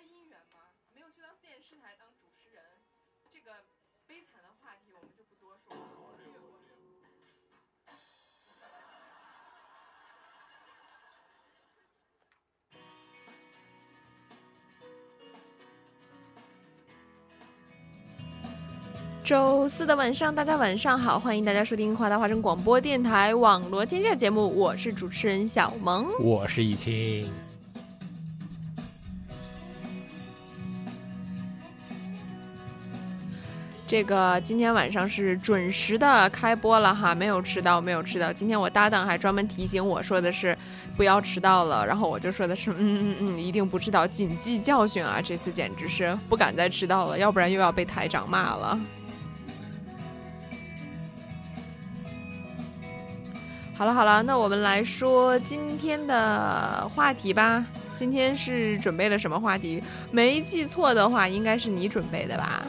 播音员吗？没有去当电视台当主持人。这个悲惨的话题我们就不多说了，略过。周四的晚上，大家晚上好，欢迎大家收听华大华声广播电台网罗天下节目，我是主持人小萌。我是易清。这个今天晚上是准时的开播了哈，没有迟到，没有迟到。今天我搭档还专门提醒我说的是不要迟到了，然后我就说的是嗯嗯嗯，一定不迟到，谨记教训啊！这次简直是不敢再迟到了，要不然又要被台长骂了。好了好了，那我们来说今天的话题吧。今天是准备了什么话题？没记错的话，应该是你准备的吧？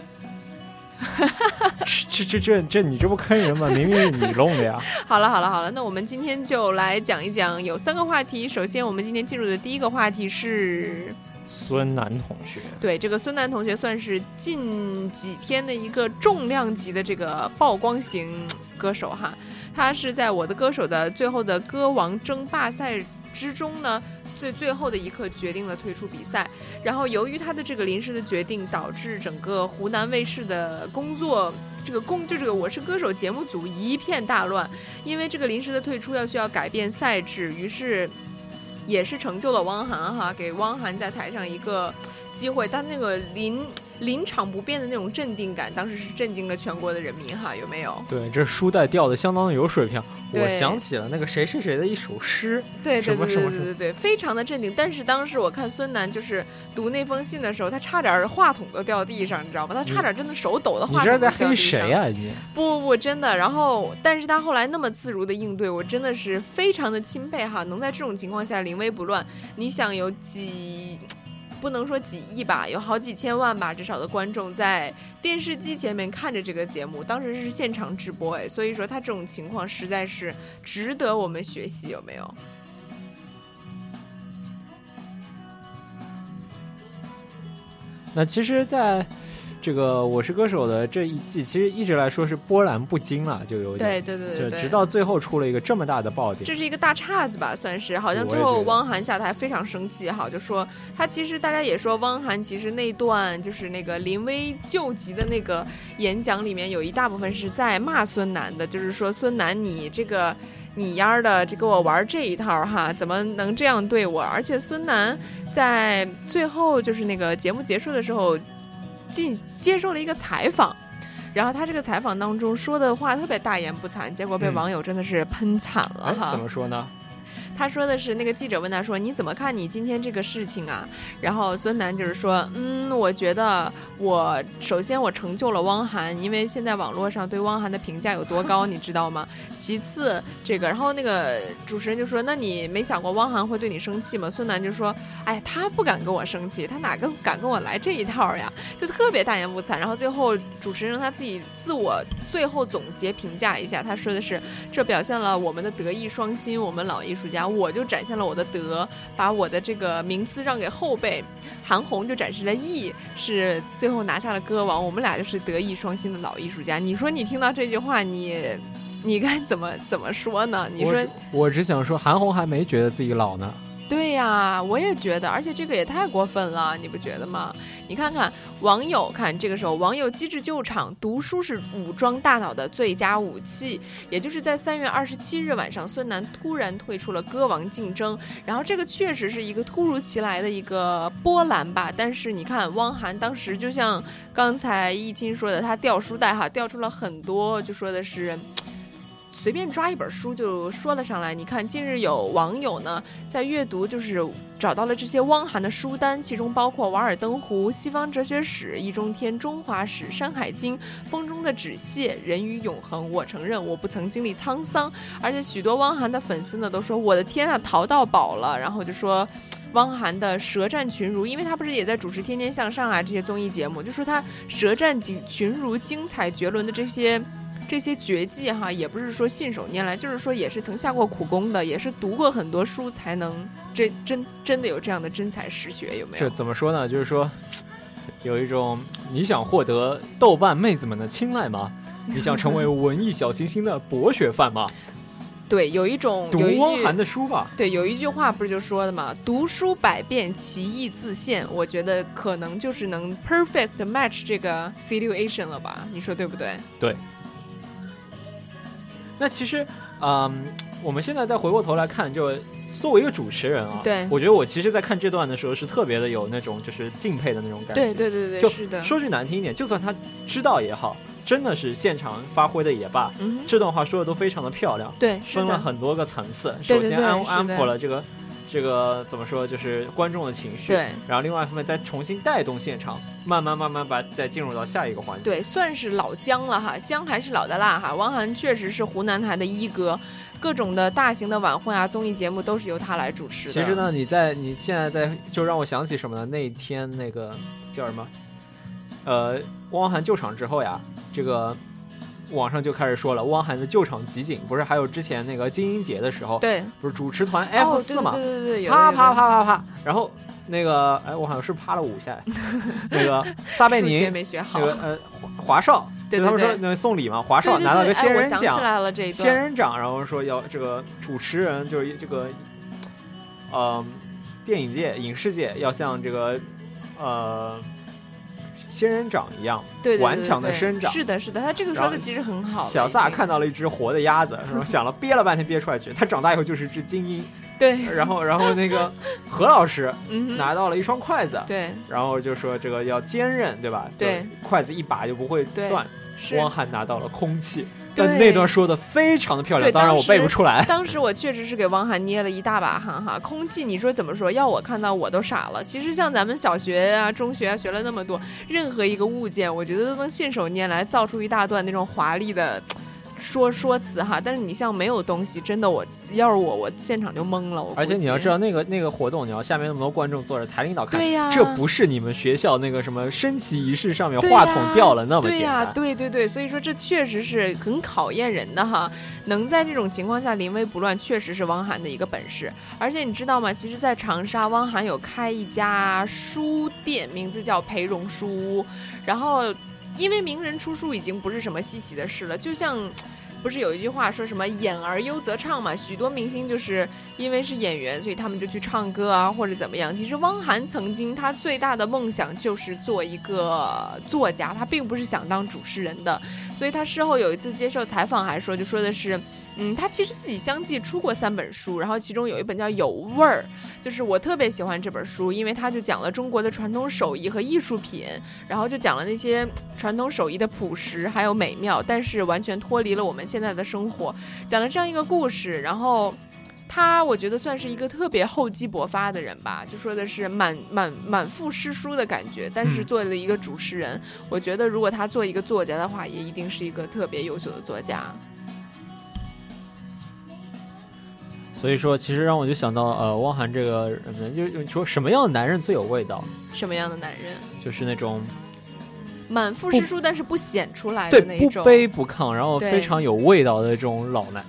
这这这这，你这不坑人吗？明明是你弄的呀！好了好了好了，那我们今天就来讲一讲，有三个话题。首先，我们今天进入的第一个话题是孙楠同学。对，这个孙楠同学算是近几天的一个重量级的这个曝光型歌手哈。他是在我的歌手的最后的歌王争霸赛之中呢，最最后的一刻决定了退出比赛。然后由于他的这个临时的决定，导致整个湖南卫视的工作这个工就这个《我是歌手》节目组一片大乱。因为这个临时的退出要需要改变赛制，于是也是成就了汪涵哈，给汪涵在台上一个机会。但那个临临场不变的那种镇定感，当时是震惊了全国的人民哈，有没有？对，这书带掉的相当的有水平。我想起了那个谁是谁的一首诗，对对对对对对对，非常的镇定。但是当时我看孙楠就是读那封信的时候，他差点儿话筒都掉地上，你知道吗？他差点真的手抖的话筒都这是在黑掉地上谁呀、你？不不不，真的。然后，但是他后来那么自如的应对，我真的是非常的钦佩哈，能在这种情况下临危不乱。你想有几，不能说几亿吧，有好几千万吧，至少的观众在电视机前面看着这个节目，当时是现场直播哎，所以说他这种情况实在是值得我们学习，有没有？那其实，在这个《我是歌手》的这一季，其实一直来说是波澜不惊了，就有点，对对对对直到最后出了一个这么大的爆点。这是一个大岔子吧，算是。好像最后汪涵下台非常生气哈，就说他其实大家也说汪涵其实那段就是那个临危救急的那个演讲里面有一大部分是在骂孙楠的，就是说孙楠你这个你丫的这给我玩这一套哈，怎么能这样对我？而且孙楠在最后就是那个节目结束的时候进接受了一个采访。然后他这个采访当中说的话特别大言不惭，结果被嗯网友真的是喷惨了哎，哈。怎么说呢？他说的是那个记者问他说：“你怎么看你今天这个事情啊？”然后孙楠就是说：“嗯，我觉得我首先我成就了汪涵，因为现在网络上对汪涵的评价有多高，你知道吗？其次这个，然后那个主持人就说：那你没想过汪涵会对你生气吗？孙楠就说：哎，他不敢跟我生气，他哪个敢跟我来这一套呀？就特别大言不惭。然后最后主持人让他自己自我最后总结评价一下，他说的是：这表现了我们的德艺双馨，我们老艺术家。我就展现了我的德，把我的这个名次让给后辈。韩红就展示了艺，是最后拿下了歌王。我们俩就是德艺双馨的老艺术家。你说你听到这句话，你 你该怎么怎么说呢？你说我只想说，韩红还没觉得自己老呢。对呀，我也觉得，而且这个也太过分了，你不觉得吗？你看看网友，看这个时候网友机智救场，读书是武装大脑的最佳武器。也就是在三月二十七日晚上，孙楠突然退出了歌王竞争，然后这个确实是一个突如其来的一个波澜吧。但是你看，汪涵当时就像刚才易经说的，他掉书袋哈，掉出了很多，就说的是。随便抓一本书就说了上来。你看，近日有网友呢在阅读，就是找到了这些汪涵的书单，其中包括《瓦尔登湖》《西方哲学史》《易中天中华史》《山海经》《风中的纸屑》《人与永恒》。我承认我不曾经历沧桑，而且许多汪涵的粉丝呢都说：“我的天啊，淘到宝了！”然后就说。汪涵的舌战群儒，因为他不是也在主持《天天向上》啊这些综艺节目，就说他舌战群群儒、精彩绝伦的这些这些绝技哈，也不是说信手拈来，就是说也是曾下过苦功的，也是读过很多书才能真真真的有这样的真才实学，有没有？这怎么说呢？就是说，有一种你想获得豆瓣妹子们的青睐吗？你想成为文艺小清新的博学范吗？对，有一种读汪涵的书吧。对，有一句话不是就说的嘛，读书百遍，其义自现。我觉得可能就是能 perfect match 这个 situation 了吧？你说对不对对？那其实，嗯，我们现在再回过头来看，就作为一个主持人啊，对我觉得我其实，在看这段的时候是特别的有那种就是敬佩的那种感觉。对对对对，就是的。说句难听一点，就算他知道也好，真的是现场发挥的也罢，嗯，这段话说的都非常的漂亮，对，分了，很多个层次。对对首先安安抚了这个这个怎么说，就是观众的情绪。对。然后另外一方面再重新带动现场，慢慢慢慢把再进入到下一个环节。对，算是老姜了哈，姜还是老的辣哈。汪涵确实是湖南台的一哥，各种的大型的晚会啊、综艺节目都是由他来主持的。其实，呢，你在你现在在就让我想起什么呢？那天那个叫什么？呃，汪涵救场之后呀，这个网上就开始说了，汪涵的救场集锦不是还有之前那个金鹰节的时候，对。不是主持团哦 F 四嘛，对对对啪啪啪啪啪，然后那个哎，我好像是啪了五下，那个 撒贝宁没学好。那，个呃华华少，对他们说那个送礼嘛，华少拿了个仙人奖，来了这一仙，人掌，然后说要这个主持人就是这个，呃，电影界、影视界要向这个呃仙人掌一样，顽强的生长是的，是的，他这个说的其实很好。小萨看到了一只活的鸭子，然后想了憋了半天憋出来去，他长大以后就是只精英。对，然后然后那个 何老师嗯，拿到了一双筷子，对然后就说这个要坚韧，对吧？对，筷子一把就不会断。汪涵拿到了空气，对但那段说的非常的漂亮，对当然我背不出来。当时我确实是给汪涵捏了一大把汗哈，空气你说怎么说？要我看到我都傻了。其实像咱们小学啊、中学啊学了那么多，任何一个物件，我觉得都能信手拈来造出一大段那种华丽的。说说辞哈，但是你像没有东西，真的我要是我，我现场就懵了。而且你要知道，那个那个活动，你要下面那么多观众坐着，台领导看，对呀这不是你们学校那个什么升旗仪式上面话筒掉了那么对呀、简单。对对对，所以说这确实是很考验人的哈。能在这种情况下临危不乱，确实是汪涵的一个本事。而且你知道吗？其实，在长沙，汪涵有开一家书店，名字叫培荣书屋。然后，因为名人出书已经不是什么稀奇的事了，就像。不是有一句话说什么“演而优则唱”嘛？许多明星就是因为是演员，所以他们就去唱歌啊，或者怎么样。其实汪涵曾经他最大的梦想就是做一个作家，他并不是想当主持人的。所以他事后有一次接受采访还说，就说的是，嗯，他其实自己相继出过三本书，然后其中有一本叫《有味儿》。就是我特别喜欢这本书，因为它就讲了中国的传统手艺和艺术品，然后就讲了那些传统手艺的朴实还有美妙，但是完全脱离了我们现在的生活，讲了这样一个故事。然后他我觉得算是一个特别厚积薄发的人吧，就说的是满满满腹诗书的感觉，但是作为了一个主持人，我觉得如果他做一个作家的话，也一定是一个特别优秀的作家。所以说，其实让我就想到，呃，汪涵这个人呢，就就说什么样的男人最有味道，什么样的男人？就是那种满腹诗书，但是不显出来的那一种。不卑不亢，然后非常有味道的这种老男。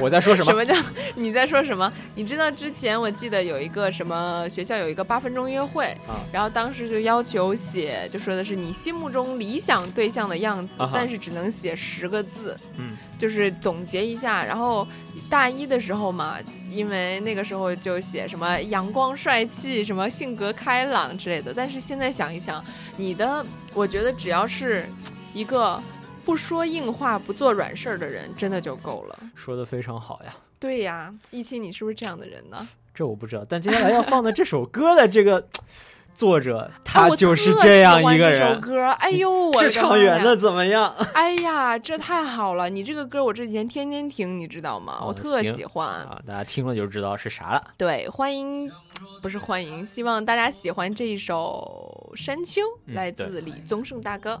我在说什么？什么叫你在说什么？你知道之前我记得有一个什么学校有一个八分钟约会，啊然后当时就要求写，就说的是你心目中理想对象的样子，啊但是只能写十个字，嗯，就是总结一下。然后大一的时候嘛，因为那个时候就写什么阳光帅气，什么性格开朗之类的。但是现在想一想，你的，我觉得只要是一个不说硬话、不做软事儿的人，真的就够了。说的非常好呀。对呀，一清，你是不是这样的人呢？这我不知道，但接下来要放的这首歌的这个 作者啊他就是这样一个人。歌，哎呦，我这唱圆的怎么样？哎呀，这太好了！你这个歌我这几天天天听，你知道吗？我哦特喜欢。啊，大家听了就知道是啥了。对，欢迎，不是欢迎，希望大家喜欢这一首《山丘》，嗯来自李宗盛大哥。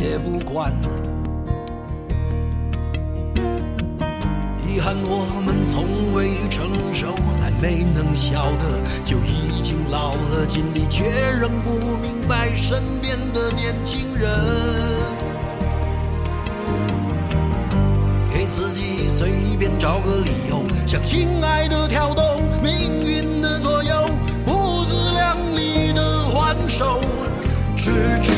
也不管。遗憾我们从未成熟，还没能笑得就已经老了，尽力却仍不明白身边的年轻人。给自己随便找个理由，向亲爱的挑逗命运的左右，不自量力的还手，直至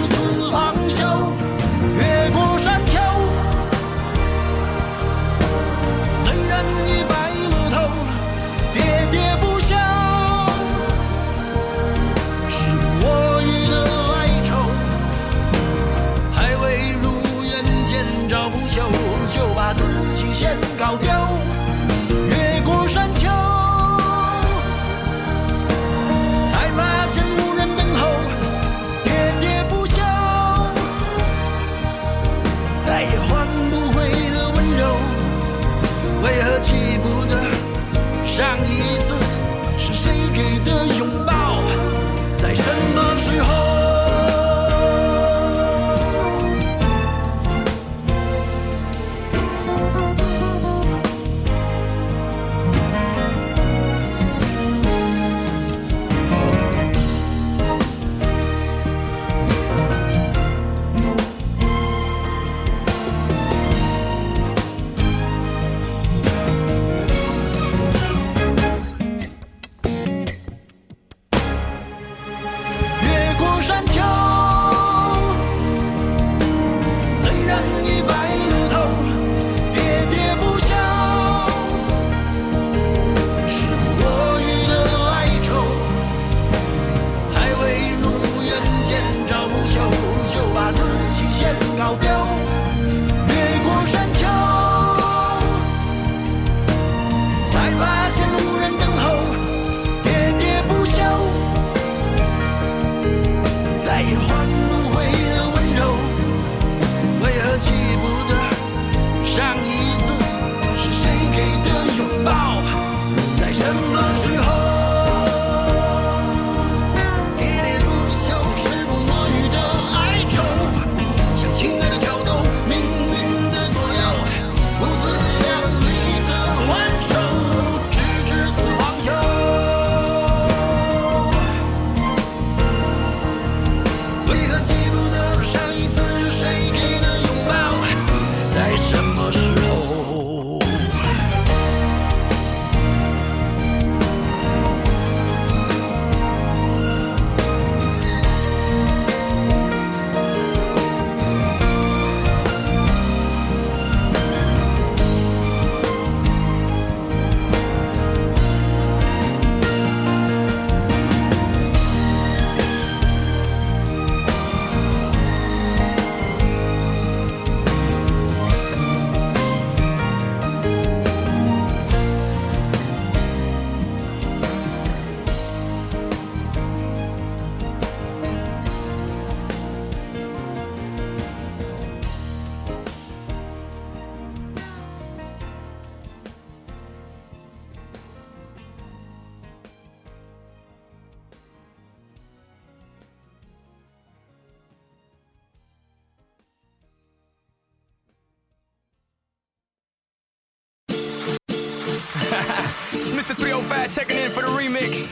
checking in for the remix.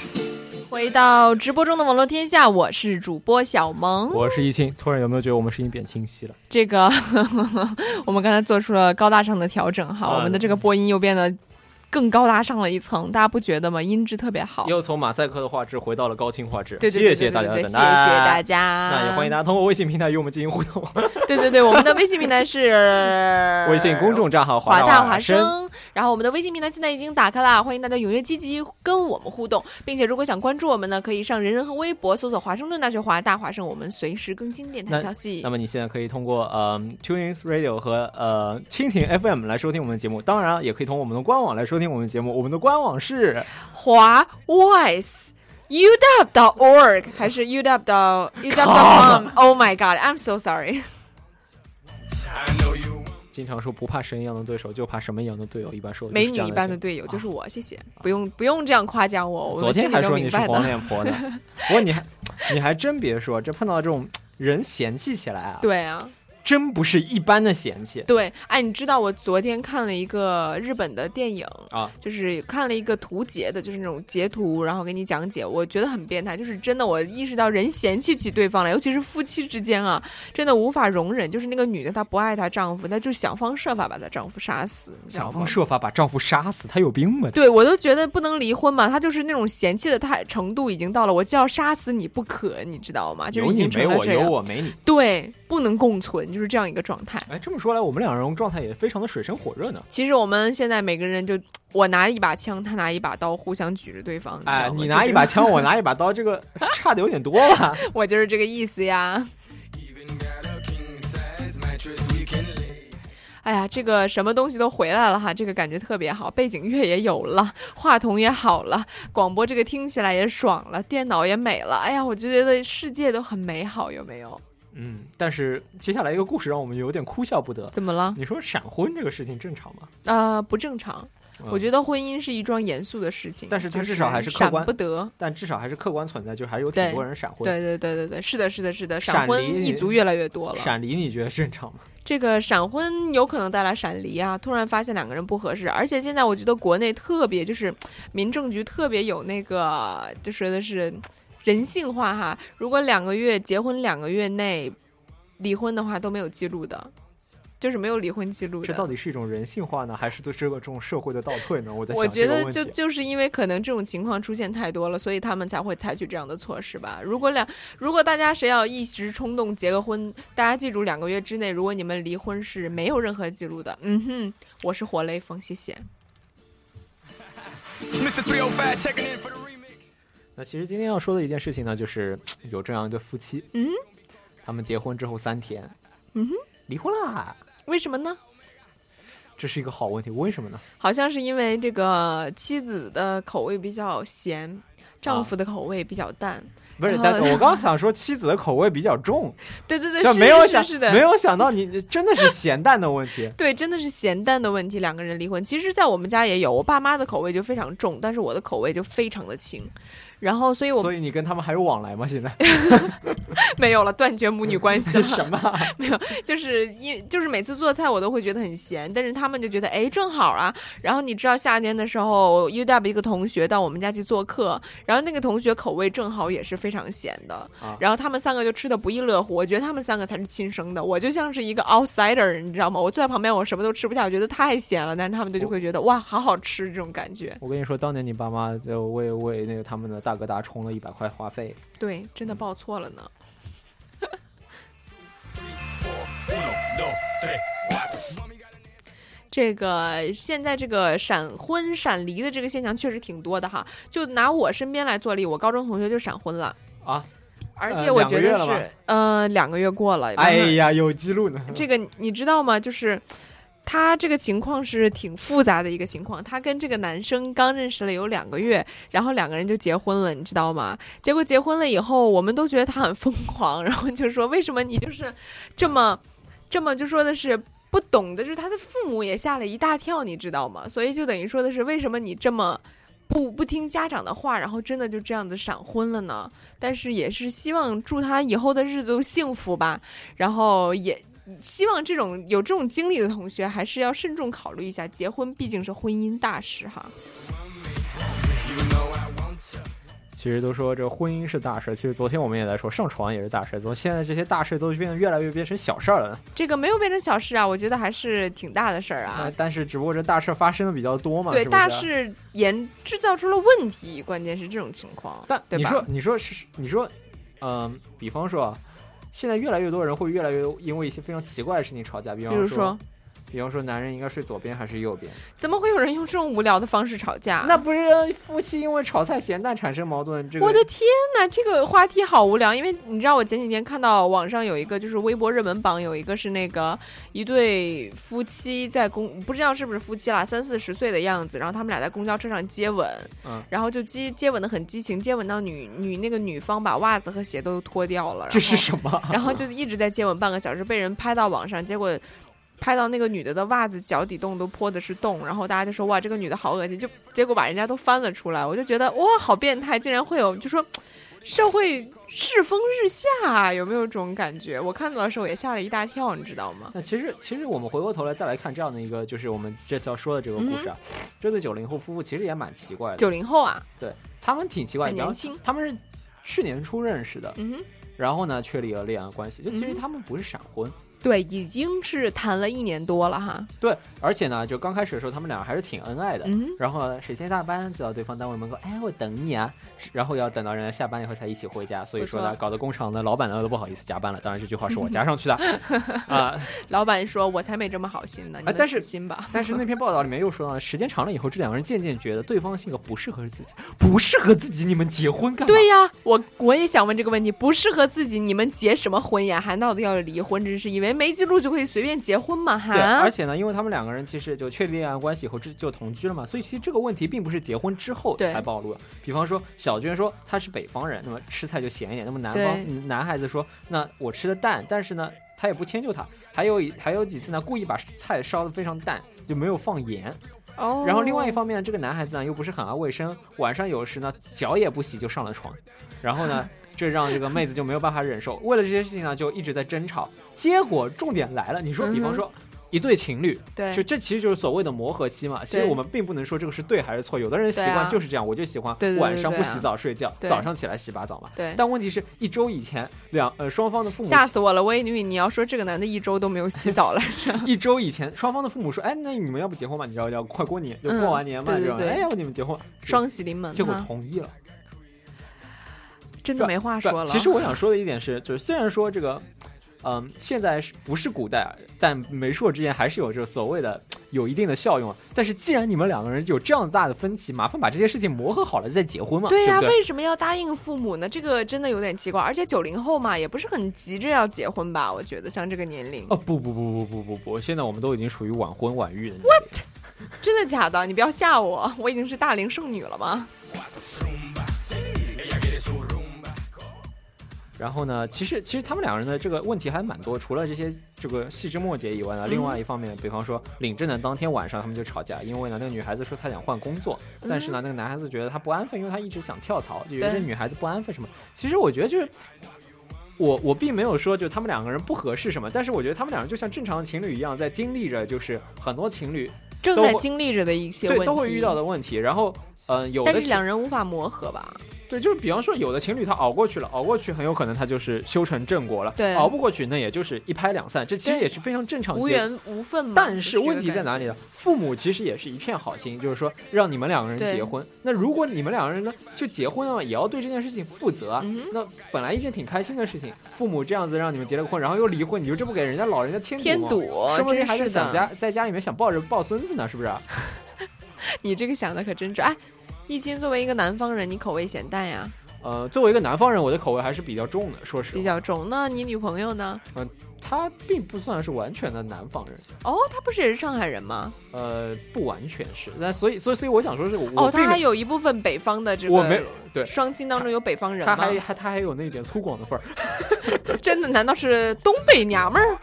回到直播中的网络天下，我是主播小萌。我是易清，突然有没有觉得我们声音变清晰了？这个 我们刚才做出了高大上的调整哈，嗯我们的这个播音又变得更高大上了一层，大家不觉得吗？音质特别好。又从马赛克的画质回到了高清画质，对对对谢谢大家的谢谢大家。那也欢迎大家通过微信平台与我们进行互动。对对对，我们的微信平台是 微信公众账号 华大华生。然后我们的微信平台现在已经打开了，欢迎大家踊跃积极跟我们互动，并且如果想关注我们呢，可以上人人和微博搜索华盛顿大学华大华生，我们随时更新电台消息那。么你现在可以通过呃 TuneIn Radio 和呃蜻蜓 FM 来收听我们的节目，当然也可以通过我们的官网来收听我们的节目。我们的官网是华 Wise。uw.org 还是 uw 到 uw.com？Oh my god，I'm so sorry。I know you. 经常说不怕神一样的对手，就怕什么一样的队友。一般说美女一般的队友就是我，谢谢，不用不用这样夸奖我，我昨天还说你是。黄脸婆呢，不过你还你还真别说，这碰到这种人嫌弃起来啊，对啊，真不是一般的嫌弃对，哎，你知道我昨天看了一个日本的电影，啊。就是看了一个图截的，就是那种截图，然后给你讲解，我觉得很变态。就是真的，我意识到人嫌弃起对方来，尤其是夫妻之间啊，真的无法容忍。就是那个女的，她不爱她丈夫，她就想方设法把她丈夫杀死，想方？设法把丈夫杀死，她有病吗？对，我都觉得不能离婚嘛，她就是那种嫌弃的态程度已经到了，我就要杀死你不可，你知道吗？就是已经有你没我，成了这样，有我没你。对，不能共存，就是这样一个状态。哎，这么说来，我们两人状态也非常的水深火热呢。其实我们现在每个人就，我拿一把枪，他拿一把刀，互相举着对方。哎，你拿一把，枪，我拿一把刀，这个差的有点多了？我就是这个意思呀。哎呀，这个什么东西都回来了哈，这个感觉特别好，背景乐也有了，话筒也好了，广播这个听起来也爽了，电脑也美了。哎呀，我就觉得世界都很美好，有没有？嗯，但是接下来一个故事让我们有点哭笑不得。怎么了？你说闪婚这个事情正常吗？啊、不正常。我觉得，婚姻是一桩严肃的事情，但是它至少还是客闪观不得。但至少还是客观存在，就还有挺多人闪婚。对对对对对，是的，是的，是的，闪闪婚一族越来越多了。闪离你觉得正常吗？这个闪婚有可能带来闪离啊！突然发现两个人不合适，而且现在我觉得国内特别就是民政局特别有那个，就说的是人性化哈。如果两个月结婚两个月内离婚的话都没有记录的，就是没有离婚记录的。这到底是一种人性化呢，还是对这个这种社会的倒退呢？我在我想觉得就这个问题。就是因为可能这种情况出现太多了，所以他们才会采取这样的措施吧。如果两如果大家谁要一时冲动结个婚，大家记住两个月之内，如果你们离婚是没有任何记录的，嗯哼，我是活雷锋，谢谢。那其实今天要说的一件事情呢，就是有这样一对夫妻，嗯，他们结婚之后三天，嗯哼，离婚啦，为什么呢？这是一个好问题，为什么呢？好像是因为这个妻子的口味比较咸，丈夫的口味比较淡。不是，但是我刚想说妻子的口味比较重，对对对，就是没有想的，没有想到你真的是咸淡的问题。对，真的是咸淡的问题，两个人离婚。其实，在我们家也有，我爸妈的口味就非常重，但是我的口味就非常的轻。然后，所以我所以你跟他们还有往来吗？现在 没有了，断绝母女关系了。什么啊？没有，就是因就是每次做菜我都会觉得很咸，但是他们就觉得哎正好啊。然后你知道夏天的时候，UW 一个同学到我们家去做客，然后那个同学口味正好也是非常咸的，啊然后他们三个就吃的不亦乐乎。我觉得他们三个才是亲生的，我就像是一个 outsider，你知道吗？我坐在旁边我什么都吃不下，我觉得太咸了，但是他们就就会觉得哇好好吃这种感觉。我跟你说，当年你爸妈就为为那个他们的大哥大充了一百块话费，对，真的报错了呢。这个现在这个闪婚闪离的这个现象确实挺多的哈。就拿我身边来做例，我高中同学就闪婚了啊，而呃且我觉得是呃两个月过了。哎呀，有记录呢。这个你知道吗？就是他这个情况是挺复杂的一个情况。他跟这个男生刚认识了有两个月，然后两个人就结婚了，你知道吗？结果结婚了以后，我们都觉得他很疯狂，然后就说为什么你就是这么这么就说的是。不懂的，就是他的父母也吓了一大跳，你知道吗？所以就等于说的是，为什么你这么不不听家长的话，然后真的就这样子闪婚了呢？但是也是希望祝他以后的日子都幸福吧，然后也希望这种有这种经历的同学，还是要慎重考虑一下，结婚毕竟是婚姻大事哈。其实都说这婚姻是大事，其实昨天我们也在说上床也是大事，从现在这些大事都变得越来越变成小事儿了。这个没有变成小事啊，我觉得还是挺大的事儿啊呃。但是只不过这大事发生的比较多嘛，对，是是大事严制造出了问题，关键是这种情况。但对吧你说，你说是，你说，嗯、比方说啊，现在越来越多人会越来越因为一些非常奇怪的事情吵架，比方说，比方说男人应该睡左边还是右边？怎么会有人用这种无聊的方式吵架？那不是夫妻因为炒菜咸淡产生矛盾？这个我的天呐，这个话题好无聊，因为你知道，我前几天看到网上有一个，就是微博热门榜有一个是那个一对夫妻在公，不知道是不是夫妻啦，三四十岁的样子，然后他们俩在公交车上接吻，嗯然后就接接吻的很激情，接吻到女女那个女方把袜子和鞋都脱掉了，这是什么？然后就一直在接吻半个小时，被人拍到网上，结果拍到那个女的的袜子脚底洞都泼的是洞，然后大家就说哇，这个女的好恶心，就结果把人家都翻了出来，我就觉得哇，好变态，竟然会有就说社会世风日下，有没有这种感觉？我看到的时候也吓了一大跳，你知道吗？那其实，其实我们回过头来再来看这样的一个，就是我们这次要说的这个故事啊，这对九零后夫妇其实也蛮奇怪的。九零后啊，对他们挺奇怪年轻他们是去年初认识的，嗯哼，然后呢确立了恋爱关系，就其实嗯他们不是闪婚。对，已经是谈了一年多了哈，对，而且呢，就刚开始的时候，他们俩还是挺恩爱的。嗯，然后谁先下班，就到对方单位门口，哎，我等你啊。然后要等到人家下班以后才一起回家。所以说呢，搞得工厂的老板呢都不好意思加班了。当然这句话是我加上去的 啊、老板说我才没这么好心呢，你们但是心吧。但是那篇报道里面又说到，时间长了以后，这两个人渐渐觉得对方性格不适合自己，不适合自己，你们结婚干嘛？对呀，我我也想问这个问题，不适合自己，你们结什么婚呀？还闹得要离婚，真是因为没记录就可以随便结婚嘛？哈？对，而，且呢，因为他们两个人其实就确立恋爱关系以后就就同居了嘛，所以其实这个问题并不是结婚之后才暴露的。比方说，小娟说她是北方人，那么吃菜就咸一点；那么南方嗯男孩子说，那我吃的淡，但是呢，他也不迁就他。还有一还有几次呢，故意把菜烧的非常淡，就没有放盐。哦，然后另外一方面，这个男孩子呢又不是很爱卫生，晚上有时呢脚也不洗就上了床，然后呢。这让这个妹子就没有办法忍受，为了这些事情呢，就一直在争吵。结果重点来了，你说，比方说一对情侣，对就这其实就是所谓的磨合期嘛。其实我们并不能说这个是对还是错，有的人习惯就是这样，我就喜欢对对对晚上不洗澡睡觉，对早上起来洗把澡嘛。对，但问题是，一周以前两呃双方的父母吓死我了！我以为你要说这个男的一周都没有洗澡来着。一周以前，双方的父母说：“哎，那你们要不结婚吧？你知道要快过年，就嗯过完年嘛，对对对这种哎，要不你们结婚？双喜临门，结果同意了。真的没话说了。其实我想说的一点是，就是虽然说这个，嗯，现在是不是古代，啊但媒妁之言还是有这个所谓的有一定的效用。但是既然你们两个人有这样大的分歧，麻烦把这些事情磨合好了再结婚嘛，对呀？为什么要答应父母呢？这个真的有点奇怪。而且九零后嘛，也不是很急着要结婚吧？我觉得像这个年龄，哦不不不不不不不，现在我们都已经属于晚婚晚育的。真的假的？你不要吓我，我已经是大龄剩女了吗？然后呢，其实其实他们两个人的这个问题还蛮多，除了这些这个细枝末节以外呢，嗯另外一方面，比方说领证的当天晚上他们就吵架，因为呢那个女孩子说她想换工作，但是呢那个男孩子觉得她不安分，因为她一直想跳槽，就有一些女孩子不安分什么。其实我觉得就是。我我并没有说就他们两个人不合适什么，但是我觉得他们两人就像正常的情侣一样，在经历着就是很多情侣正在经历着的一些问题，对都会遇到的问题。然后，嗯、有的但是两人无法磨合吧？对，就是比方说，有的情侣他熬过去了，熬过去很有可能他就是修成正果了。对熬不过去那也就是一拍两散，这其实也是非常正常。无缘无分嘛。但是问题在哪里呢？父母其实也是一片好心，就是说让你们两个人结婚。那如果你们两个人呢就结婚了，也要对这件事情负责啊。嗯那本来一件挺开心的事情，父母这样子让你们结了婚，然后又离婚，你就这不给人家老人家添添吗堵说不定还是想家，在家里面想抱着抱孙子呢，是不是啊？你这个想的可真准。哎，易经作为一个南方人，你口味咸淡呀，呃，作为一个南方人，我的口味还是比较重的，说实话。比较重。那你女朋友呢？嗯，她并不算是完全的南方人。哦，她不是也是上海人吗？呃，不完全是，那所以所以所以我想说是我哦，她还有一部分北方的这个，我没对双亲当中有北方人吗？她还还他还有那点粗犷的份儿。真的？难道是东北娘们儿？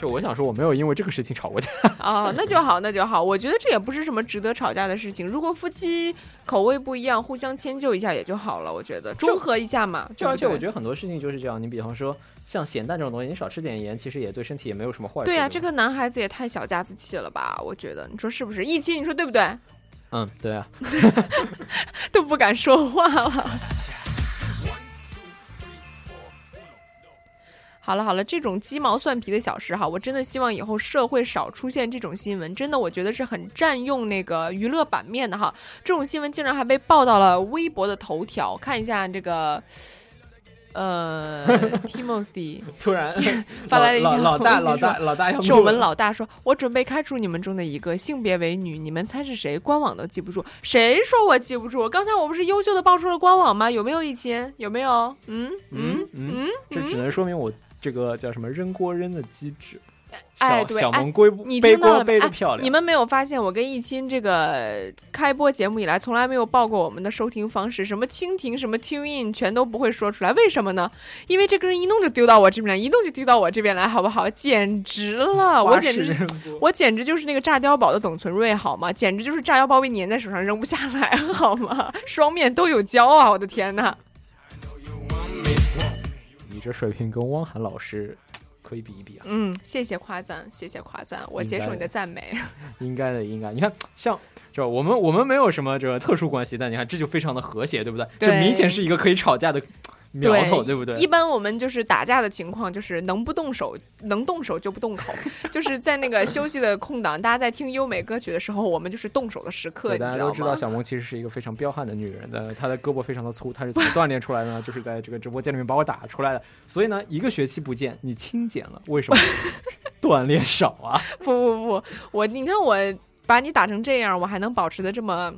就我想说，我没有因为这个事情吵过架。啊，那就好，那就好。我觉得这也不是什么值得吵架的事情。如果夫妻口味不一样，互相迁就一下也就好了。我觉得中和一下嘛。就而且我觉得得很多事情就是这样，你比方说像咸蛋这种东西，你少吃点盐，其实也对身体也没有什么坏处。对呀、吧这个男孩子也太小家子气了吧？我觉得，你说是不是？一期，你说对不对？嗯，对啊，都不敢说话了。好了好了，这种鸡毛蒜皮的小事哈，我真的希望以后社会少出现这种新闻。真的，我觉得是很占用那个娱乐版面的哈。这种新闻竟然还被报到了微博的头条，看一下这个，呃，Timothy 突然 发来了一条老老大老大老大要是我们老大说，我准备开除你们中的一个，性别为女，你们猜是谁？官网都记不住，谁说我记不住？刚才我不是优秀的报出了官网吗？有没有一千？有没有？嗯嗯嗯，这只能说明我这个叫什么扔锅扔的机制。哎对哎小萌龟你背锅背的漂亮。你们没有发现我跟易钦这个开播节目以来，从来没有报过我们的收听方式，什么蜻蜓、什么 Tune In，全都不会说出来。为什么呢？因为这个人一弄就丢到我这边来，一弄就丢到我这边来，好不好？简直了，我简直我简直就是那个炸碉堡的董存瑞，好吗？简直就是炸碉堡被粘在手上扔不下来，好吗？双面都有胶啊！我的天呐！你这水平跟汪涵老师可以比一比啊，嗯，谢谢夸赞，谢谢夸赞，我接受你的赞美。应该的，应该。你看，像这我们我们没有什么这个特殊关系，但你看这就非常的和谐，对不对？对这明显是一个可以吵架的苗头，对不对？一般我们就是打架的情况，就是能不动手，能动手就不动口。就是在那个休息的空档，大家在听优美歌曲的时候，我们就是动手的时刻，对，大家都知道？小萌其实是一个非常彪悍的女人的，她的胳膊非常的粗，她是怎么锻炼出来的呢？就是在这个直播间里面把我打出来的。所以呢，一个学期不见，你轻减了，为什么？锻炼少啊？不不不，我你看我把你打成这样，我还能保持的这么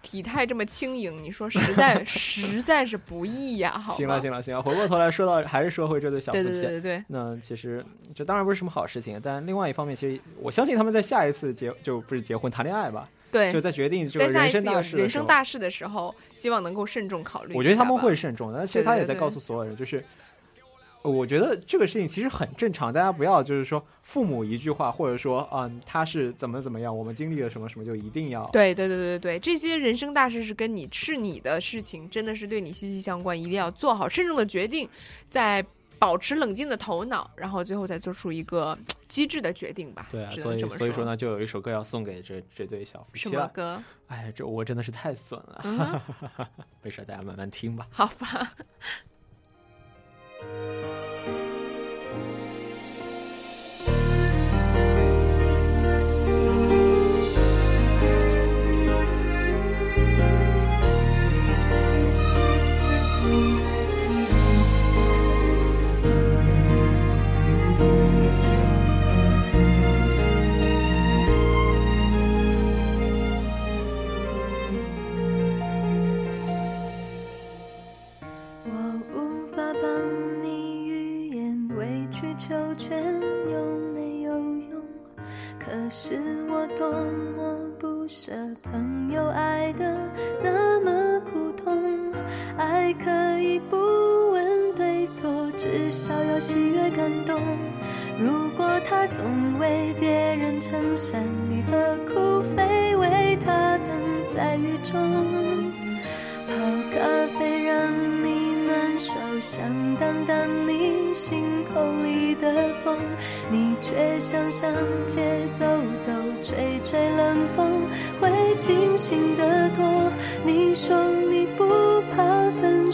体态这么轻盈，你说实在 实在是不易呀，好吗？行了行了行了，回过头来说到还是说回这对小夫妻。对对对对，那其实这当然不是什么好事情，但另外一方面，其实我相信他们在下一次结就不是结婚谈恋爱吧，对就在决定这个在下人生一次有人大事的时候，生大事的时候，希望能够慎重考虑。我觉得他们会慎重的。但其实他也在对对对告诉所有人，就是呃我觉得这个事情其实很正常，大家不要就是说父母一句话，或者说嗯他是怎么怎么样，我们经历了什么什么就一定要对对对对对，这些人生大事是跟你是你的事情，真的是对你息息相关，一定要做好慎重的决定，在保持冷静的头脑，然后最后再做出一个机智的决定吧。对啊，所以所以说呢，就有一首歌要送给这这对小夫什妻了。么歌？哎，这我真的是太损了，嗯，没事，大家慢慢听吧。好吧。thank you 爱可以不问对错，至少要喜悦感动。如果他总为别人撑伞，你何苦非为他等在雨中？泡咖啡让你暖手，想挡挡你心口里的风，你却想上街走走，吹吹冷风，会清醒得多。你说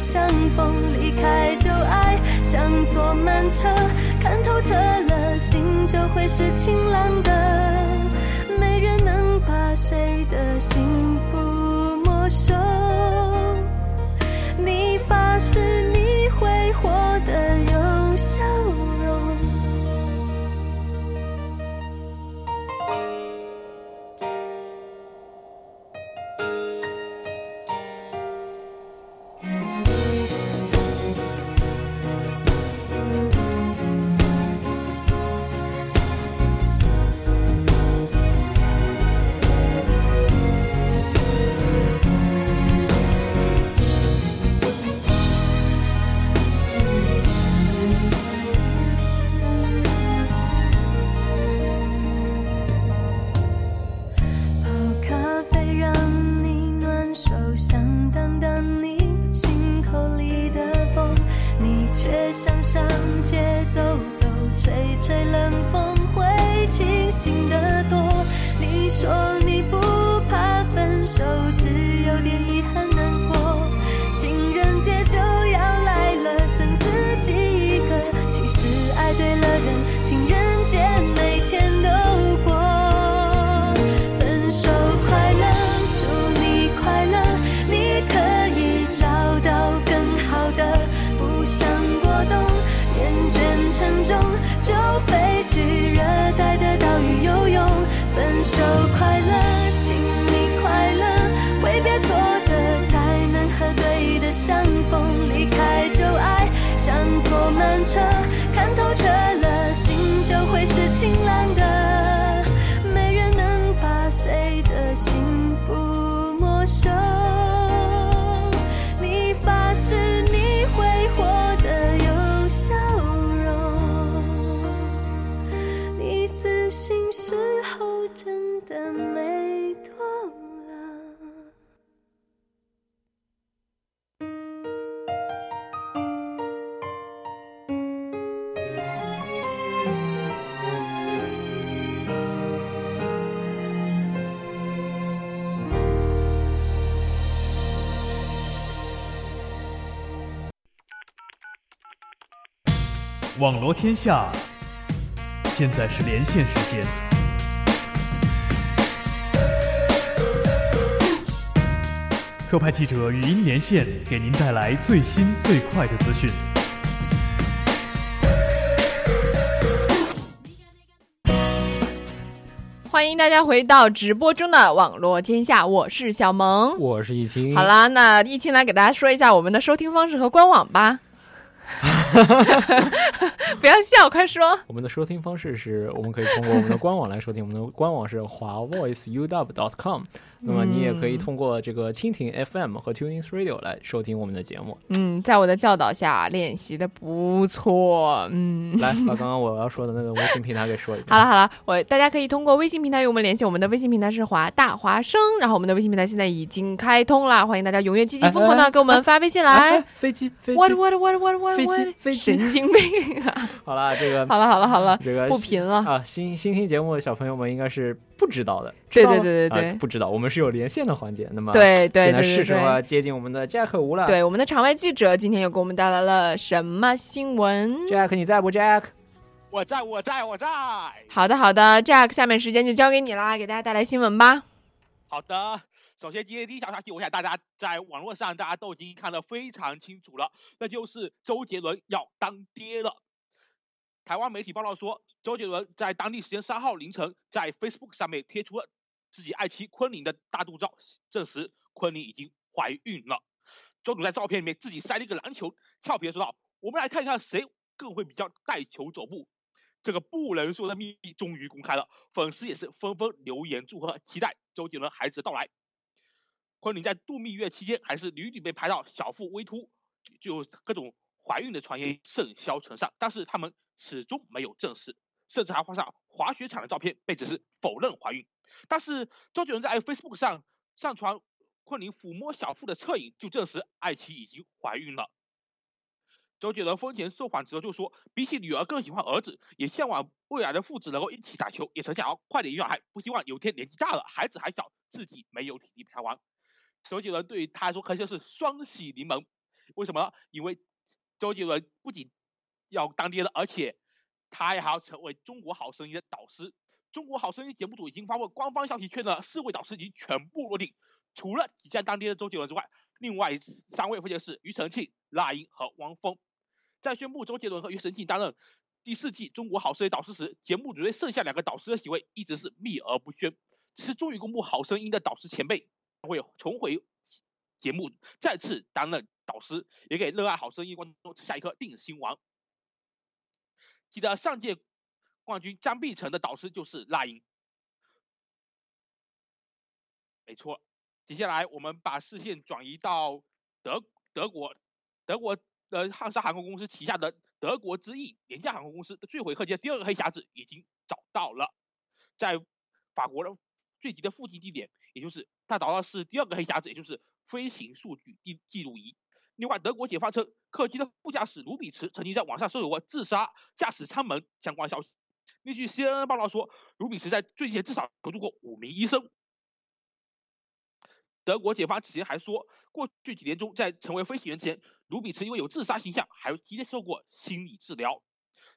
相逢。离开旧爱，像坐慢车，看透彻了，心就会是晴朗的。没人能把谁的幸福没收。你发誓你会活得有网罗天下，现在是连线时间。特派记者语音连线，给您带来最新最快的资讯。欢迎大家回到直播中的网络天下，我是小萌。我是易清。好，啦，那易清来给大家说一下我们的收听方式和官网吧。不要笑，快说。我们的收听方式是我们可以通过我们的官网来收听，我们的官网是华 voiceuw.com。那么你也可以通过这个蜻蜓 FM 和 Tuning Radio 来收听我们的节目。嗯，在我的教导下练习的不错。嗯，来把 刚刚我要说的那个微信平台给说一遍。好了好了，我大家可以通过微信平台与我们联系，我们的微信平台是华大华生，然后我们的微信平台现在已经开通了，欢迎大家踊跃积极疯狂的给我们发微信来。哎飞机，飞机 What what what what what 飞机 what？飞机神经病啊！好了，这个好了好了好了，这个不贫了。啊，新新听节目的小朋友们应该是不知道的，对对对对对啊不知道，我们是有连线的环节。那么对对现在对对是时候要接近我们的 Jack 吴了。对，我们的场外记者今天又给我们带来了什么新闻？，Jack 你在不？Jack，我在我在我在。好的好的，Jack，下面时间就交给你啦，给大家带来新闻吧。好的，首先今天第一条消息，我想大家在网络上大家都已经看得非常清楚了，那就是周杰伦要当爹了。台湾媒体报道说，周杰伦在当地时间三号凌晨在 Facebook 上面贴出了自己爱妻昆凌的大肚照，证实昆凌已经怀孕了。周董在照片里面自己塞了一个篮球，俏皮的说道：“我们来看一看谁更会比较带球走步。”这个不能说的秘密终于公开了，粉丝也是纷纷留言祝贺，期待周杰伦孩子的到来。昆凌在度蜜月期间还是屡屡被拍到小腹微凸，就各种怀孕的传言甚嚣尘上，但是他们始终没有证实，甚至还画上滑雪场的照片，被指是否认怀孕。但是周杰伦在 Facebook 上上传昆凌抚摸小腹的侧影，就证实爱妻已经怀孕了。周杰伦婚前受访时候就说，比起女儿更喜欢儿子，也向往未来的父子能够一起打球，也曾想要快点有小孩，不希望有天年纪大了，孩子还小，自己没有体力陪他玩。周杰伦对于他来说可以说是双喜临门，为什么？因为周杰伦不仅要当爹了，而且他还要成为中国好声音的导师。中国好声音节目组已经发布官方消息，确认了四位导师已经全部落定，除了即将当爹的周杰伦之外，另外三位分别是庾澄庆、那英和汪峰。在宣布周杰伦和庾澄庆担任第四季中国好声音导师时，节目组对剩下两个导师的席位一直是秘而不宣。这次终于公布好声音的导师前辈会重回节目，再次担任导师，也给热爱好声音观众吃下一颗定心丸。记得上届冠军张碧晨的导师就是那英，没错。接下来我们把视线转移到德德国，德国的汉莎航空公司旗下的德国之翼廉价航空公司的坠毁客机的第二个黑匣子已经找到了，在法国的坠机的附近地点，也就是它找到是第二个黑匣子，也就是飞行数据记记录仪。另外，德国解放称，客机的副驾驶卢比茨曾经在网上搜索过自杀驾驶舱门相关消息。根据 CNN 报道说，卢比茨在坠机前至少求助过五名医生。德国解放此前还说，过去几年中，在成为飞行员前，卢比茨因为有自杀倾向，还接受过心理治疗。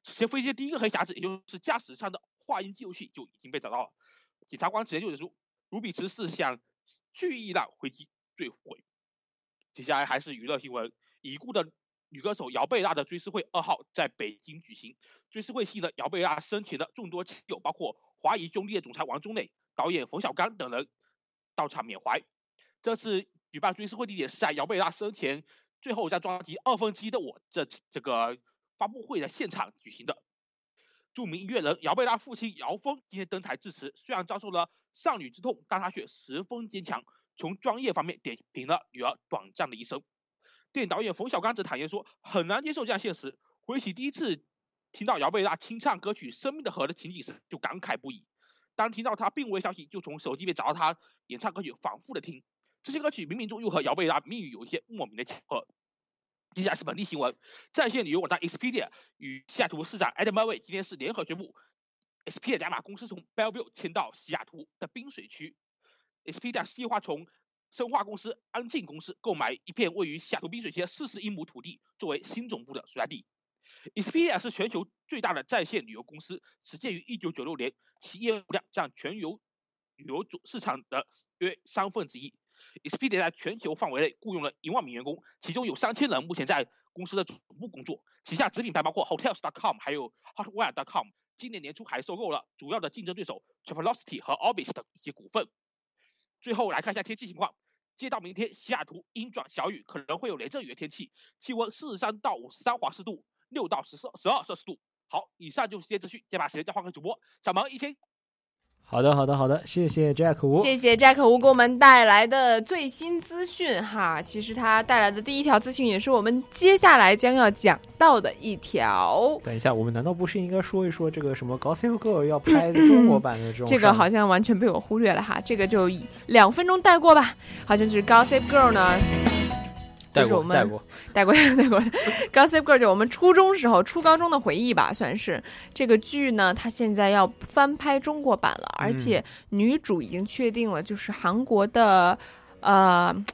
此前飞机的第一个黑匣子，也就是驾驶舱的话音记录器就已经被找到了。检察官此前就指出，卢比茨是想蓄意让飞机坠毁。接下来还是娱乐新闻，已故的女歌手姚贝娜的追思会二号在北京举行。追思会吸引了姚贝娜生前的众多亲友，包括华谊兄弟的总裁王中磊、导演冯小刚等人到场缅怀。这次举办追思会地点是在姚贝娜生前最后一张专辑《二分之一的我》这这个发布会的现场举行的。著名音乐人姚贝娜父亲姚峰今天登台致辞，虽然遭受了少女之痛，但他却十分坚强。从专业方面点评了女儿短暂的一生。电影导演冯小刚则坦言说，很难接受这样现实。回忆起第一次听到姚贝娜清唱歌曲《生命的河》的情景时，就感慨不已。当听到她病危消息，就从手机里找到她演唱歌曲，反复的听。这些歌曲冥冥中又和姚贝娜命运有一些莫名的巧合。接下来是本地新闻，在线旅游网站 Expedia 与西雅图市长 Adam Murray 今天是联合宣布，Expedia 加码公司从 Bellevue 迁到西雅图的滨水区。Expedia 计划从生化公司安静公司购买一片位于下图滨水区的四十英亩土地，作为新总部的所在地。Expedia 是全球最大的在线旅游公司，始建于1996年，其业务量占全游旅游总市场的约三分之一。Expedia 在全球范围内雇佣了一万名员工，其中有三千人目前在公司的总部工作。旗下子品牌包括 Hotels.com 还有 Hotwire.com。今年年初还收购了主要的竞争对手 Travelocity 和 Orbis 的一些股份。最后来看一下天气情况，接到明天西雅图阴转小雨，可能会有雷阵雨的天气，气温四十三到五十三华氏度，六到十四十二摄氏度。好，以上就是今天资讯，先把时间交换给主播小萌一千。好的，好的，好的，谢谢 Jack 吴。谢谢 Jack 吴给我们带来的最新资讯哈。其实他带来的第一条资讯也是我们接下来将要讲到的一条。等一下，我们难道不是应该说一说这个什么 Gossip Girl 要拍的中国版的这种？这个好像完全被我忽略了哈，这个就两分钟带过吧。好像就是 Gossip Girl 呢，带就是我们过带过，带过带过 Gossip Girl 就我们初中时候、初高中的回忆吧，算是。这个剧呢，它现在要翻拍中国版了，而且女主已经确定了，就是韩国的呃《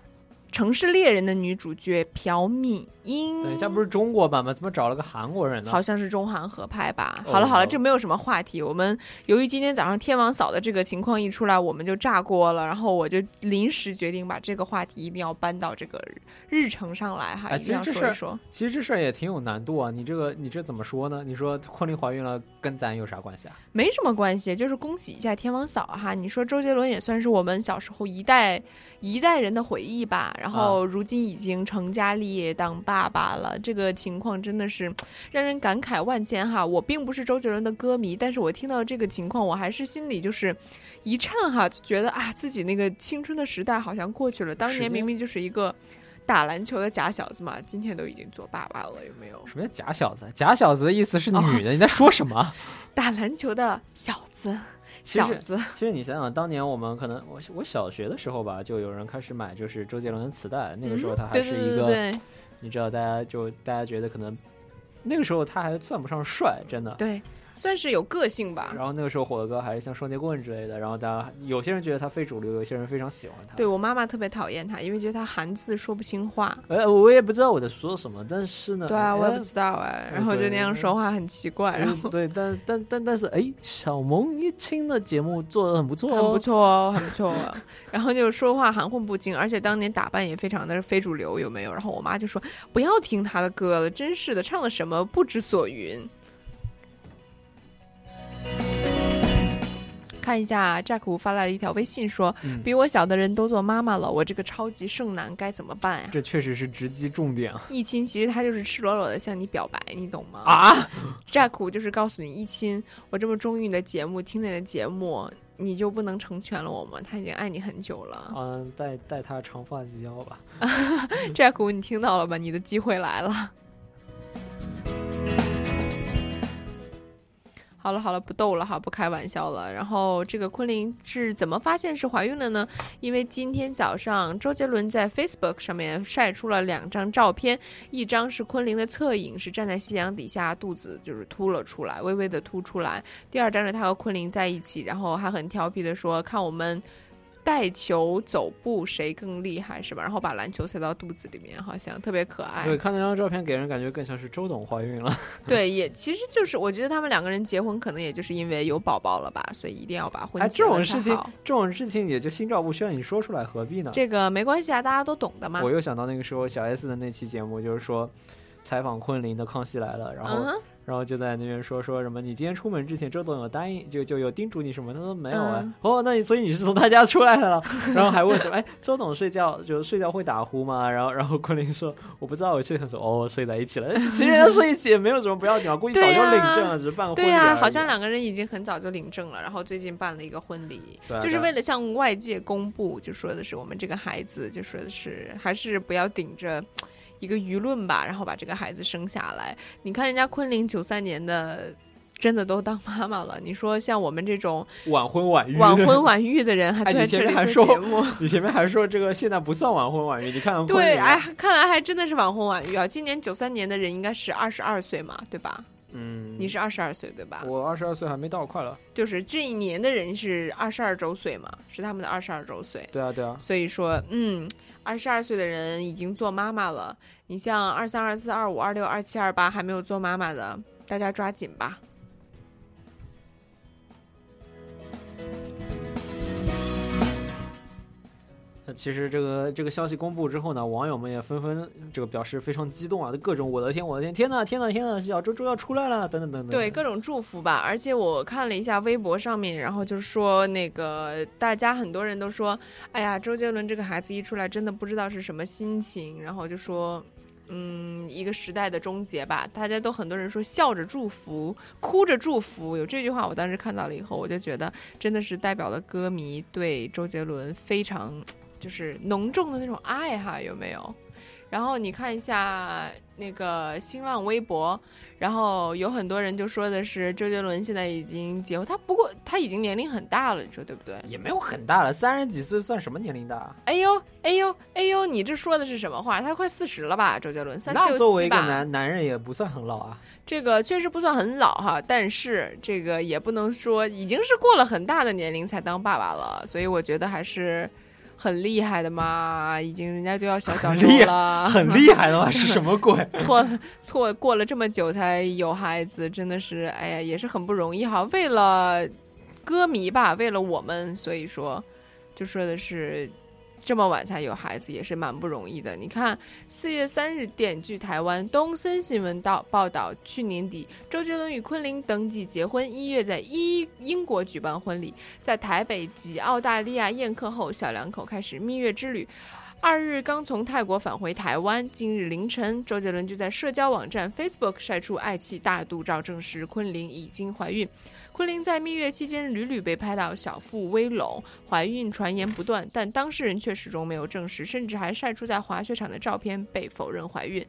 城市猎人》的女主角朴敏英。等一下不是中国版吗？怎么找了个韩国人呢？好像是中韩合拍吧。哦好了好了，这没有什么话题。我们由于今天早上天王嫂的这个情况一出来，我们就炸锅了，然后我就临时决定把这个话题一定要搬到这个日程上来哈，哎一定要说一说。其实这事儿也挺有难度啊！你这个你这怎么说呢？你说昆凌怀孕了，跟咱有啥关系啊？没什么关系，就是恭喜一下天王嫂哈。你说周杰伦也算是我们小时候一代一代人的回忆吧，然后如今已经成家立业当爸爸爸了，这个情况真的是让人感慨万千哈。我并不是周杰伦的歌迷，但是我听到这个情况，我还是心里就是一颤哈，就觉得啊，自己那个青春的时代好像过去了。当年明明就是一个打篮球的假小子嘛，今天都已经做爸爸了，有没有？什么叫假小子？假小子的意思是哦女的，你在说什么？打篮球的小子，小子。其实你想想，当年我们可能我我小学的时候吧，就有人开始买就是周杰伦的磁带，那个时候他还是一个，对对对你知道，大家就大家觉得可能那个时候他还算不上帅，真的。对，算是有个性吧。然后那个时候火的歌还是像双截棍之类的，然后大家有些人觉得他非主流，有些人非常喜欢他。对我妈妈特别讨厌他，因为觉得他韩字说不清话。呃，我也不知道我在说什么，但是呢，对啊，我也不哎知道哎，然后就那样说话很奇怪，然后嗯对，但但但但是，哎，小萌一清的节目做的很不错哦，很不错哦，很不错哦。然后就说话含混不清，而且当年打扮也非常的非主流，有没有？然后我妈就说不要听他的歌了，真是的，唱的什么不知所云。看一下，Jack 吴发来了一条微信说：“嗯比我小的人都做妈妈了，我这个超级剩男该怎么办呀？”这确实是直击重点啊！一亲其实他就是赤裸裸的向你表白，你懂吗？啊，Jack 吴就是告诉你，一亲，我这么忠于你的节目，听着你的节目，你就不能成全了我吗？他已经爱你很久了。嗯，带带他长发及腰吧。Jack 吴，你听到了吧？你的机会来了。好了好了，不逗了哈，不开玩笑了。然后这个昆凌是怎么发现是怀孕的呢？因为今天早上周杰伦在 Facebook 上面晒出了两张照片，一张是昆凌的侧影，是站在夕阳底下，肚子就是凸了出来，微微的凸出来；第二张是他和昆凌在一起，然后还很调皮的说：“看我们。”带球走步谁更厉害是吧？然后把篮球塞到肚子里面，好像特别可爱。对，看那张照片给人感觉更像是周董怀孕了。对，也其实就是我觉得他们两个人结婚，可能也就是因为有宝宝了吧，所以一定要把婚哎，结了才这种事情，这种事情也就心照不宣，你说出来何必呢？这个没关系啊，大家都懂的嘛。我又想到那个时候小 S 的那期节目，就是说采访昆凌的《康熙来了》，然后、然然后就在那边说说什么，你今天出门之前，周董有答应，就就有叮嘱你什么？他说没有啊。嗯哦，那你所以你是从他家出来的了？然后还问什么？哎，周董睡觉就睡觉会打呼吗？然后然后昆凌说我不知道，我睡很熟。哦，睡在一起了。其实人家睡一起也没有什么不要紧啊，估计早就领证了，只是办个婚对呀、礼而已啊好像两个人已经很早就领证了，然后最近办了一个婚礼，就是为了向外界公布，就说的是我们这个孩子，就说的是还是不要顶着一个舆论吧，然后把这个孩子生下来。你看人家昆凌九三年的。真的都当妈妈了，你说像我们这种晚婚晚育，晚婚晚育的人，还在你前这里做面还说节目，你前面还说这个现在不算晚婚晚育，你看看对，哎，看来还真的是晚婚晚育啊！今年九三年的人应该是二十二岁嘛，对吧？嗯，你是二十二岁对吧？我二十二岁还没到，快了。就是这一年的人是二十二周岁嘛，是他们的二十二周岁。对啊，对啊，所以说，嗯，二十二岁的人已经做妈妈了。你像二三、二四、二五、二六、二七、二八还没有做妈妈的，大家抓紧吧。其实这个这个消息公布之后呢，网友们也纷纷这个表示非常激动啊，各种我的天，我的天，天呐，天呐，天呐，小周周要出来了，等等等等。对，各种祝福吧。而且我看了一下微博上面，然后就是说那个大家很多人都说，哎呀，周杰伦这个孩子一出来，真的不知道是什么心情。然后就说，嗯，一个时代的终结吧。大家都很多人说笑着祝福，哭着祝福。有这句话，我当时看到了以后，我就觉得真的是代表了歌迷对周杰伦非常就是浓重的那种爱哈，有没有？然后你看一下那个新浪微博，然后有很多人就说的是周杰伦现在已经结婚，他不过他已经年龄很大了，你说对不对？也没有很大了，三十几岁算什么年龄大？哎呦哎呦哎呦，你这说的是什么话？他快四十了吧？周杰伦三十那作为一个？男男人也不算很老啊。这个确实不算很老哈，但是这个也不能说已经是过了很大的年龄才当爸爸了，所以我觉得还是很厉害的嘛，已经人家就要小小周厉害了，很厉害的嘛？是什么鬼？错错过了这么久才有孩子，真的是哎呀，也是很不容易哈。为了歌迷吧，为了我们，所以说就说的是这么晚才有孩子，也是蛮不容易的。你看，四月三日电据台湾东森新闻道报道，去年底周杰伦与昆凌登记结婚，一月在英英国举办婚礼，在台北及澳大利亚宴客后，小两口开始蜜月之旅。二日刚从泰国返回台湾，今日凌晨，周杰伦就在社交网站 Facebook 晒出爱妻大肚照，证实昆凌已经怀孕。昆凌在蜜月期间屡屡被拍到小腹微隆，怀孕传言不断，但当事人却始终没有证实，甚至还晒出在滑雪场的照片，被否认怀孕。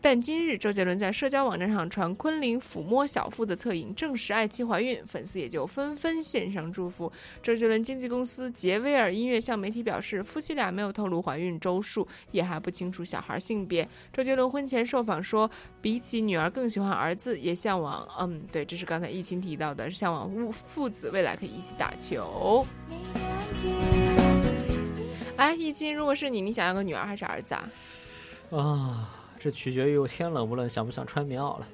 但今日，周杰伦在社交网站上传昆凌抚摸小腹的侧影，证实爱妻怀孕，粉丝也就纷纷献上祝福。周杰伦经纪公司杰威尔音乐向媒体表示，夫妻俩没有透露怀孕周数，也还不清楚小孩性别。周杰伦婚前受访说，比起女儿更喜欢儿子，也向往……嗯，对，这是刚才疫情提到的，向往父父子未来可以一起打球。哎，易经，如果是你，你想要个女儿还是儿子啊？啊，这取决于我天冷不冷，想不想穿棉袄了。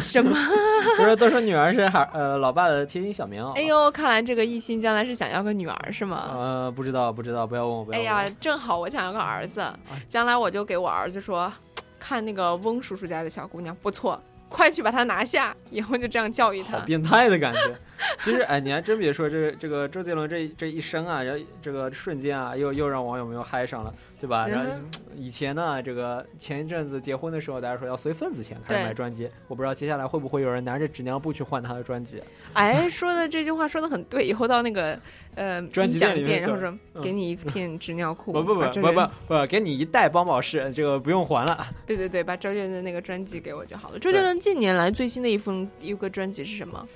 什么？不是都说女儿是孩呃老爸的贴心小棉袄吗。哎呦，看来这个艺兴将来是想要个女儿是吗？呃，不知道不知道，不要问我，不要哎。呀，正好我想要个儿子，将来我就给我儿子说，看那个翁叔叔家的小姑娘不错，快去把她拿下，以后就这样教育她。好变态的感觉。其实，哎，你还真别说，这个这个周杰伦这这一生啊，然后这个瞬间啊，又又让网友们又嗨上了，对吧？然后嗯以前呢，这个前一阵子结婚的时候，大家说要随份子钱开始买专辑，我不知道接下来会不会有人拿着纸尿布去换他的专辑。哎，说的这句话说的很对，以后到那个呃 专辑店，里面然后说嗯给你一片纸尿裤，不不不不不不，给你一袋帮宝适，这个不用还了。对对对，把周杰伦的那个专辑给我就好了。周杰伦近年来最新的一封一个专辑是什么？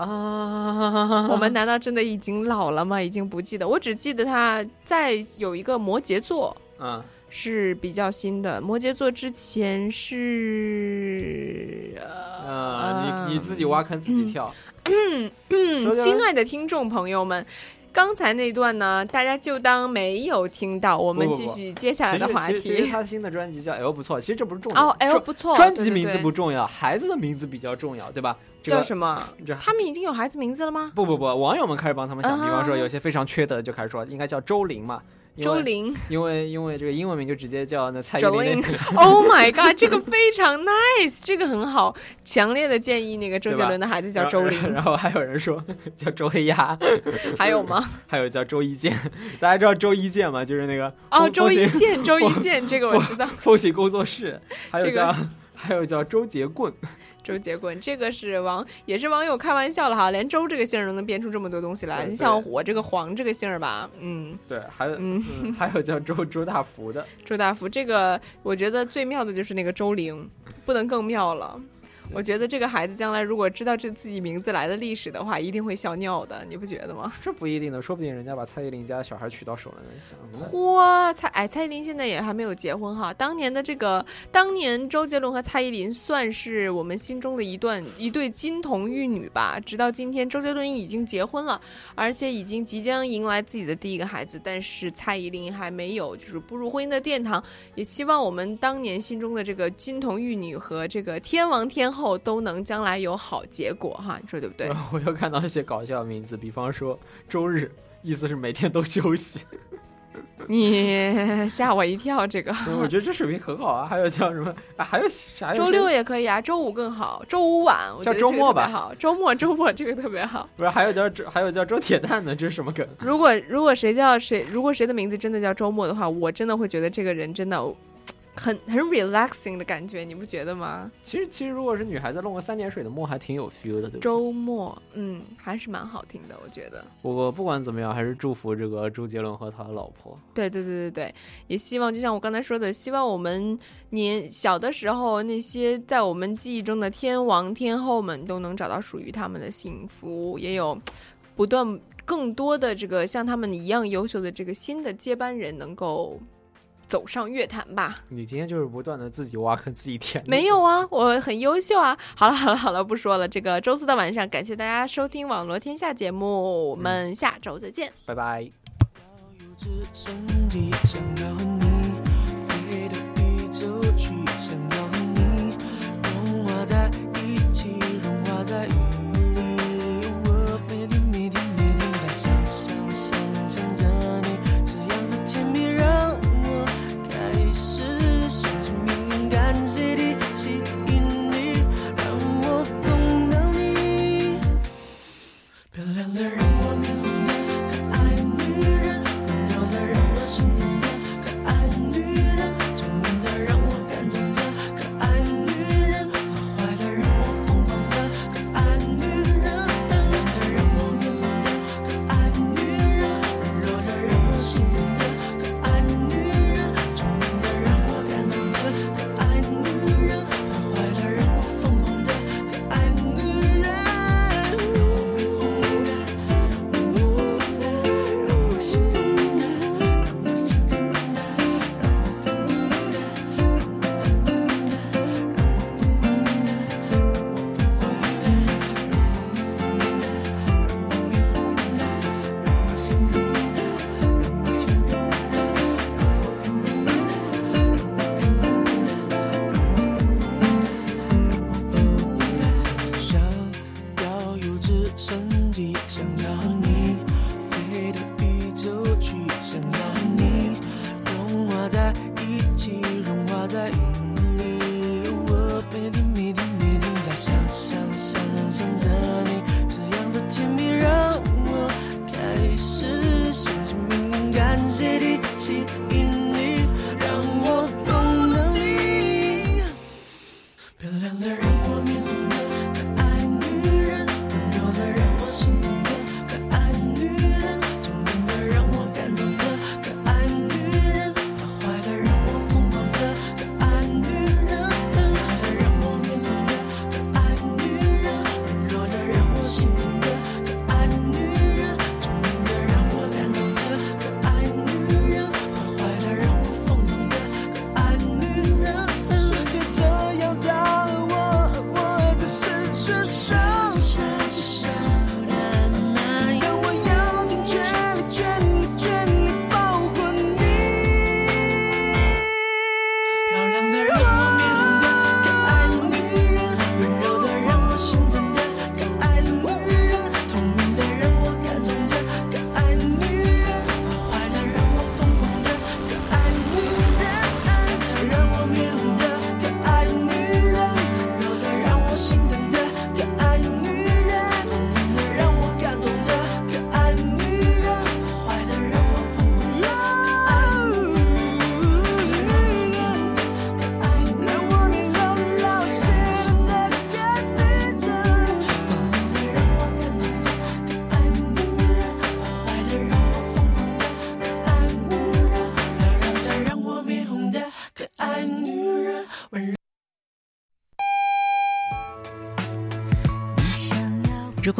啊，我们难道真的已经老了吗？已经不记得，我只记得他在有一个摩羯座嗯，是比较新的，摩羯座之前是呃，你你自己挖坑自己跳。嗯，嗯亲爱的听众朋友们。刚才那段呢，大家就当没有听到。我们继续接下来的话其实其实其实题。他新的专辑叫 L 不错，其实这不是重点哦，L 不错专辑名字对对对不重要，孩子的名字比较重要，对吧？这个叫什么？这他们已经有孩子名字了吗？不不不，网友们开始帮他们想，比方说啊有些非常缺德的就开始说应该叫周玲嘛，周玲因为因为这个英文名就直接叫那蔡依林。Oh my god，这个非常 nice，这个很好，强烈的建议那个周杰伦的孩子叫周玲，然后还有人说叫周黑鸭，还有吗？还有叫周一健，大家知道周一健吗？就是那个哦，周一，风健，周一风健，这个我知道。行风行工作室，还有这个叫、还有叫周杰棍，周杰棍，这个是网也是网友开玩笑了哈，连周这个姓儿都能编出这么多东西来。对你像我这个黄这个姓儿吧，嗯，对，还有嗯嗯 还有叫周周大福的，周大福这个，我觉得最妙的就是那个周玲，不能更妙了。我觉得这个孩子将来如果知道这自己名字来的历史的话，一定会笑尿的，你不觉得吗？这不一定的，说不定人家把蔡依林家小孩娶到手了呢？嚯，蔡哎，蔡依林现在也还没有结婚哈。当年的这个，当年周杰伦和蔡依林算是我们心中的一段一对金童玉女吧。直到今天，周杰伦已经结婚了，而且已经即将迎来自己的第一个孩子，但是蔡依林还没有就是步入婚姻的殿堂。也希望我们当年心中的这个金童玉女和这个天王天后都能将来有好结果哈，你说对不对？我又看到一些搞笑的名字，比方说周日，意思是每天都休息。你吓我一跳，这个。嗯我觉得这水平很好啊。还有叫什么？啊、还有啥？周六也可以啊，周五更好，周五晚我觉叫周末吧好，周末周末这个特别好。不是还有叫周还有叫周铁蛋的，这是什么梗？如果如果谁叫谁，如果谁的名字真的叫周末的话，我真的会觉得这个人真的很 很 relaxing 的感觉，你不觉得吗？其实其实如果是女孩子弄个三点水的墨，还挺有 feel 的，对吧？周末，嗯，还是蛮好听的，我觉得。我不管怎么样，还是祝福这个周杰伦和他的老婆。对对对对对，也希望就像我刚才说的，希望我们年小的时候那些在我们记忆中的天王天后们都能找到属于他们的幸福，也有不断更多的这个像他们一样优秀的这个新的接班人能够走上乐坛吧。你今天就是不断的自己挖坑自己填。没有啊，我很优秀啊。好了好了好了，不说了。这个周四的晚上，感谢大家收听《网络天下》节目，我们下周再见。拜拜。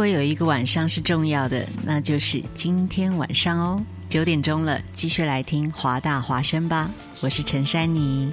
如果有一个晚上是重要的，那就是今天晚上哦。九点钟了，继续来听华大华声吧。我是陈珊妮。